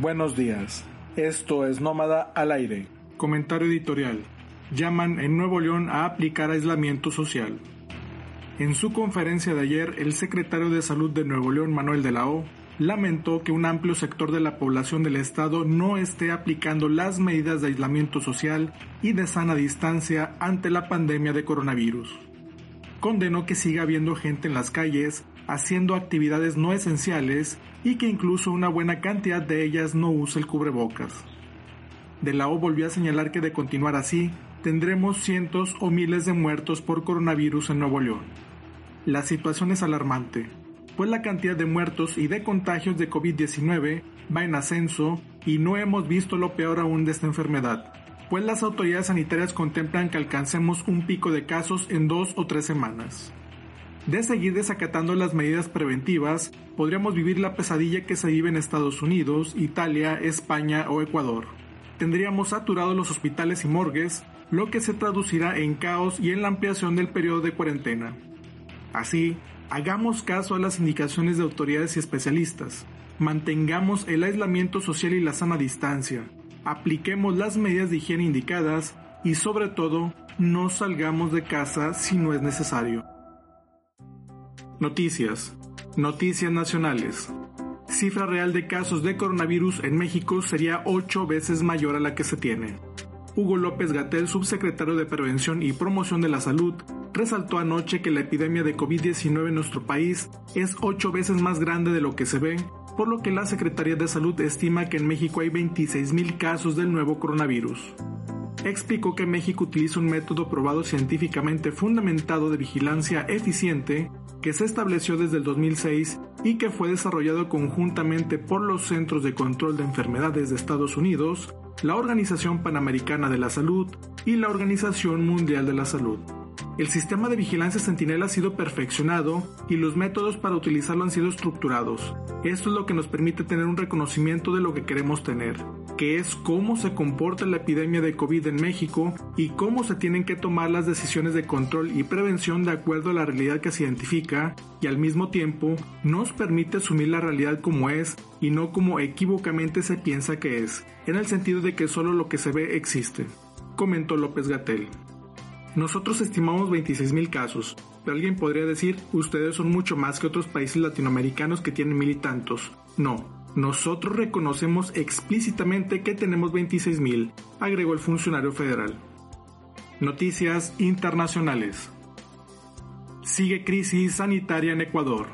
Buenos días. Esto es Nómada al aire. Comentario editorial. Llaman en Nuevo León a aplicar aislamiento social. En su conferencia de ayer, el secretario de Salud de Nuevo León, Manuel de la O, lamentó que un amplio sector de la población del estado no esté aplicando las medidas de aislamiento social y de sana distancia ante la pandemia de coronavirus. Condenó que siga habiendo gente en las calles haciendo actividades no esenciales y que incluso una buena cantidad de ellas no usa el cubrebocas. De la O volvió a señalar que de continuar así, tendremos cientos o miles de muertos por coronavirus en Nuevo León. La situación es alarmante, pues la cantidad de muertos y de contagios de COVID-19 va en ascenso y no hemos visto lo peor aún de esta enfermedad, pues las autoridades sanitarias contemplan que alcancemos un pico de casos en dos o tres semanas. De seguir desacatando las medidas preventivas, podríamos vivir la pesadilla que se vive en Estados Unidos, Italia, España o Ecuador. Tendríamos saturados los hospitales y morgues, lo que se traducirá en caos y en la ampliación del periodo de cuarentena. Así, hagamos caso a las indicaciones de autoridades y especialistas, mantengamos el aislamiento social y la sana distancia, apliquemos las medidas de higiene indicadas y sobre todo, no salgamos de casa si no es necesario. Noticias. Noticias nacionales. Cifra real de casos de coronavirus en México sería 8 veces mayor a la que se tiene. Hugo López Gatel, subsecretario de Prevención y Promoción de la Salud, resaltó anoche que la epidemia de COVID-19 en nuestro país es 8 veces más grande de lo que se ve, por lo que la Secretaría de Salud estima que en México hay 26.000 casos del nuevo coronavirus explicó que México utiliza un método probado científicamente fundamentado de vigilancia eficiente que se estableció desde el 2006 y que fue desarrollado conjuntamente por los Centros de Control de Enfermedades de Estados Unidos, la Organización Panamericana de la Salud y la Organización Mundial de la Salud. El sistema de vigilancia Sentinel ha sido perfeccionado y los métodos para utilizarlo han sido estructurados. Esto es lo que nos permite tener un reconocimiento de lo que queremos tener, que es cómo se comporta la epidemia de COVID en México y cómo se tienen que tomar las decisiones de control y prevención de acuerdo a la realidad que se identifica y al mismo tiempo nos permite asumir la realidad como es y no como equívocamente se piensa que es, en el sentido de que solo lo que se ve existe, comentó López Gatel. Nosotros estimamos 26.000 casos, pero alguien podría decir, ustedes son mucho más que otros países latinoamericanos que tienen mil y tantos. No, nosotros reconocemos explícitamente que tenemos 26.000, agregó el funcionario federal. Noticias internacionales. Sigue crisis sanitaria en Ecuador.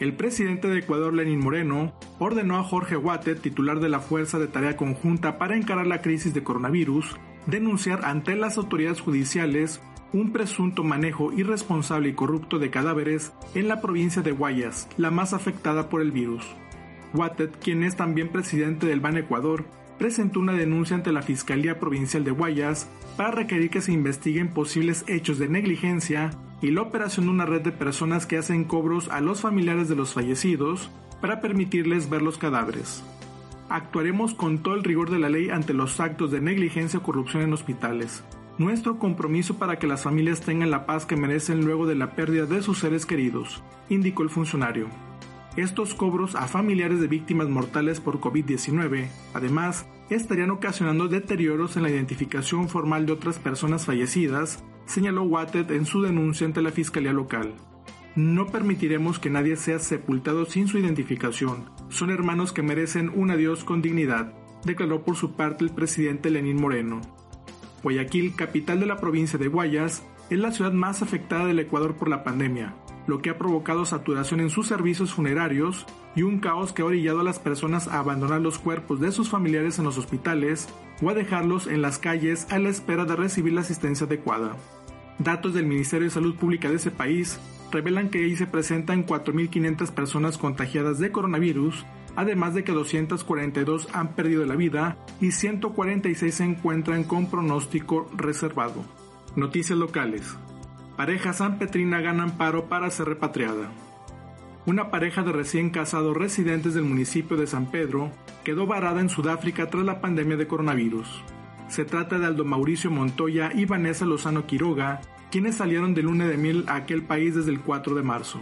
El presidente de Ecuador, Lenín Moreno, ordenó a Jorge Huate, titular de la Fuerza de Tarea Conjunta para encarar la crisis de coronavirus, denunciar ante las autoridades judiciales un presunto manejo irresponsable y corrupto de cadáveres en la provincia de Guayas, la más afectada por el virus. Wattet, quien es también presidente del Ban Ecuador, presentó una denuncia ante la Fiscalía Provincial de Guayas para requerir que se investiguen posibles hechos de negligencia y la operación de una red de personas que hacen cobros a los familiares de los fallecidos para permitirles ver los cadáveres actuaremos con todo el rigor de la ley ante los actos de negligencia o corrupción en hospitales. Nuestro compromiso para que las familias tengan la paz que merecen luego de la pérdida de sus seres queridos, indicó el funcionario. Estos cobros a familiares de víctimas mortales por COVID-19, además, estarían ocasionando deterioros en la identificación formal de otras personas fallecidas, señaló Watted en su denuncia ante la Fiscalía Local. No permitiremos que nadie sea sepultado sin su identificación. Son hermanos que merecen un adiós con dignidad, declaró por su parte el presidente Lenín Moreno. Guayaquil, capital de la provincia de Guayas, es la ciudad más afectada del Ecuador por la pandemia, lo que ha provocado saturación en sus servicios funerarios y un caos que ha orillado a las personas a abandonar los cuerpos de sus familiares en los hospitales o a dejarlos en las calles a la espera de recibir la asistencia adecuada. Datos del Ministerio de Salud Pública de ese país revelan que ahí se presentan 4.500 personas contagiadas de coronavirus, además de que 242 han perdido la vida y 146 se encuentran con pronóstico reservado. Noticias locales. Pareja San Petrina gana amparo para ser repatriada. Una pareja de recién casados residentes del municipio de San Pedro quedó varada en Sudáfrica tras la pandemia de coronavirus. Se trata de Aldo Mauricio Montoya y Vanessa Lozano Quiroga, quienes salieron de luna de miel a aquel país desde el 4 de marzo.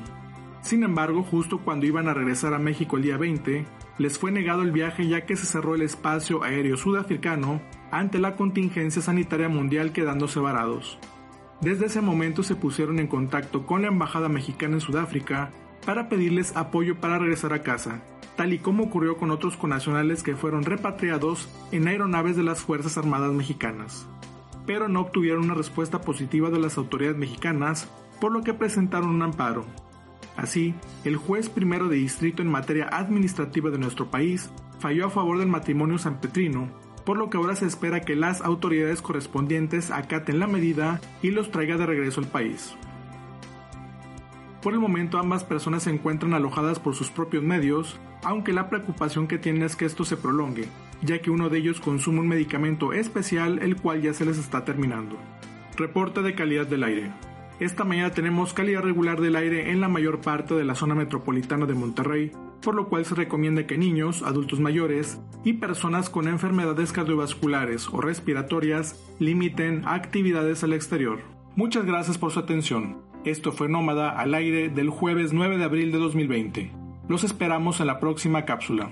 Sin embargo, justo cuando iban a regresar a México el día 20, les fue negado el viaje ya que se cerró el espacio aéreo sudafricano ante la contingencia sanitaria mundial quedándose varados. Desde ese momento se pusieron en contacto con la Embajada Mexicana en Sudáfrica para pedirles apoyo para regresar a casa, tal y como ocurrió con otros conacionales que fueron repatriados en aeronaves de las Fuerzas Armadas Mexicanas. Pero no obtuvieron una respuesta positiva de las autoridades mexicanas, por lo que presentaron un amparo. Así, el juez primero de distrito en materia administrativa de nuestro país falló a favor del matrimonio sanpetrino, por lo que ahora se espera que las autoridades correspondientes acaten la medida y los traiga de regreso al país. Por el momento ambas personas se encuentran alojadas por sus propios medios, aunque la preocupación que tienen es que esto se prolongue, ya que uno de ellos consume un medicamento especial el cual ya se les está terminando. Reporte de calidad del aire. Esta mañana tenemos calidad regular del aire en la mayor parte de la zona metropolitana de Monterrey, por lo cual se recomienda que niños, adultos mayores y personas con enfermedades cardiovasculares o respiratorias limiten actividades al exterior. Muchas gracias por su atención. Esto fue Nómada al aire del jueves 9 de abril de 2020. Los esperamos en la próxima cápsula.